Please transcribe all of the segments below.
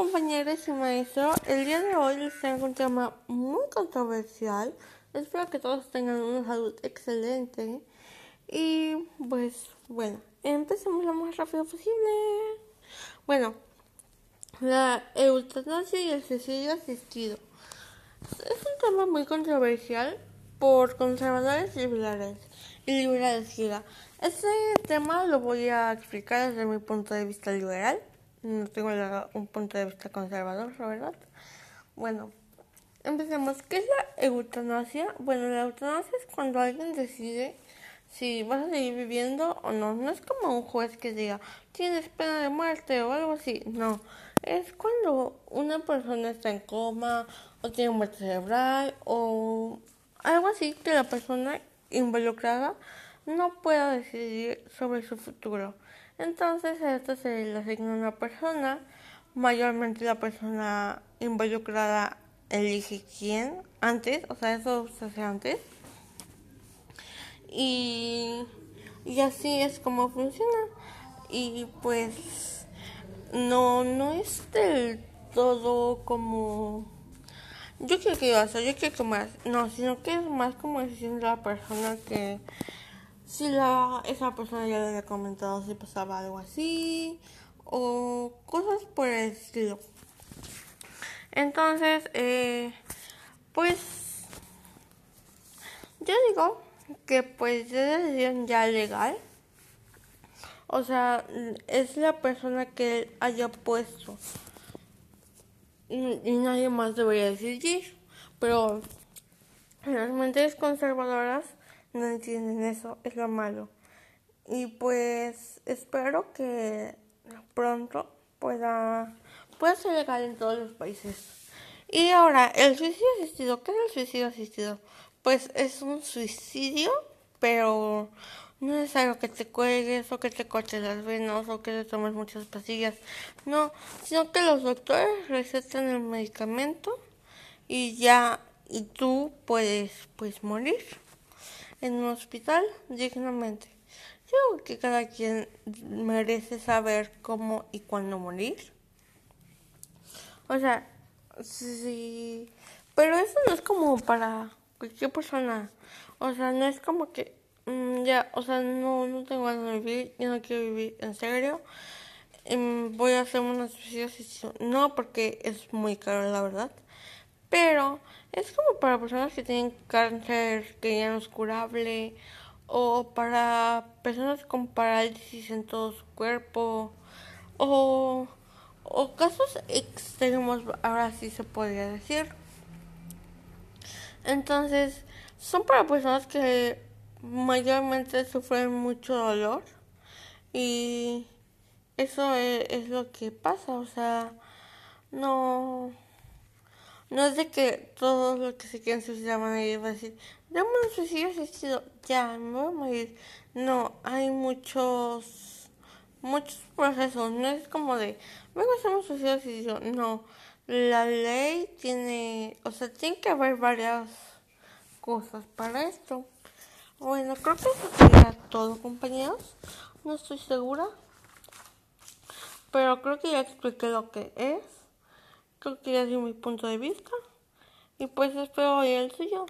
compañeros y maestros, el día de hoy les traigo un tema muy controversial. Espero que todos tengan una salud excelente. Y pues bueno, empecemos lo más rápido posible. Bueno, la eutanasia y el suicidio asistido. Es un tema muy controversial por conservadores liberales. Y liberales, Este tema lo voy a explicar desde mi punto de vista liberal no tengo un punto de vista conservador, ¿verdad? Bueno, empecemos. ¿Qué es la eutanasia? Bueno, la eutanasia es cuando alguien decide si vas a seguir viviendo o no. No es como un juez que diga, tienes pena de muerte o algo así. No, es cuando una persona está en coma o tiene muerte cerebral o algo así que la persona involucrada no pueda decidir sobre su futuro. Entonces a esto se le asigna una persona, mayormente la persona involucrada elige quién antes, o sea, eso se hace antes. Y, y así es como funciona. Y pues no, no es del todo como yo quiero que yo yo quiero que más, no, sino que es más como decisión de la persona que si la, esa persona ya le había comentado si pasaba algo así o cosas por el estilo. Entonces, eh, pues yo digo que pues es decisión ya legal. O sea, es la persona que haya puesto. Y, y nadie más debería decidir. Pero las mentes conservadoras no entienden eso, es lo malo. Y pues espero que pronto pueda, pueda ser legal en todos los países. Y ahora, el suicidio asistido, ¿qué es el suicidio asistido? Pues es un suicidio, pero no es algo que te cuelgues o que te cortes las venas o que te tomes muchas pastillas. No, sino que los doctores recetan el medicamento y ya, y tú puedes pues morir en un hospital dignamente. Yo creo que cada quien merece saber cómo y cuándo morir. O sea, sí, pero eso no es como para cualquier persona. O sea, no es como que mm, ya, o sea, no, no tengo ganas de vivir, yo no quiero vivir en serio. Em, voy a hacer una suicidio. No, porque es muy caro, la verdad. Pero es como para personas que tienen cáncer que ya no es curable o para personas con parálisis en todo su cuerpo o, o casos extremos, ahora sí se podría decir. Entonces, son para personas que mayormente sufren mucho dolor y eso es, es lo que pasa, o sea, no no es de que todos los que se quieren suicidar van a ir a decir, dame un suicidio asistido, ya, me voy a morir. No, hay muchos, muchos procesos. No es como de, vengo a hacer un suicidio. No, la ley tiene, o sea, tiene que haber varias cosas para esto. Bueno, creo que eso sería todo, compañeros. No estoy segura. Pero creo que ya expliqué lo que es. Creo que ya dio mi punto de vista. Y pues espero hoy el suyo.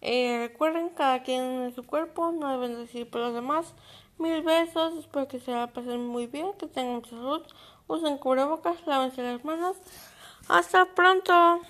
Eh, recuerden, cada quien en su cuerpo, no deben decir por los demás. Mil besos, espero que se la pasen muy bien, que tengan mucha salud. Usen cubrebocas, lávense las manos. Hasta pronto.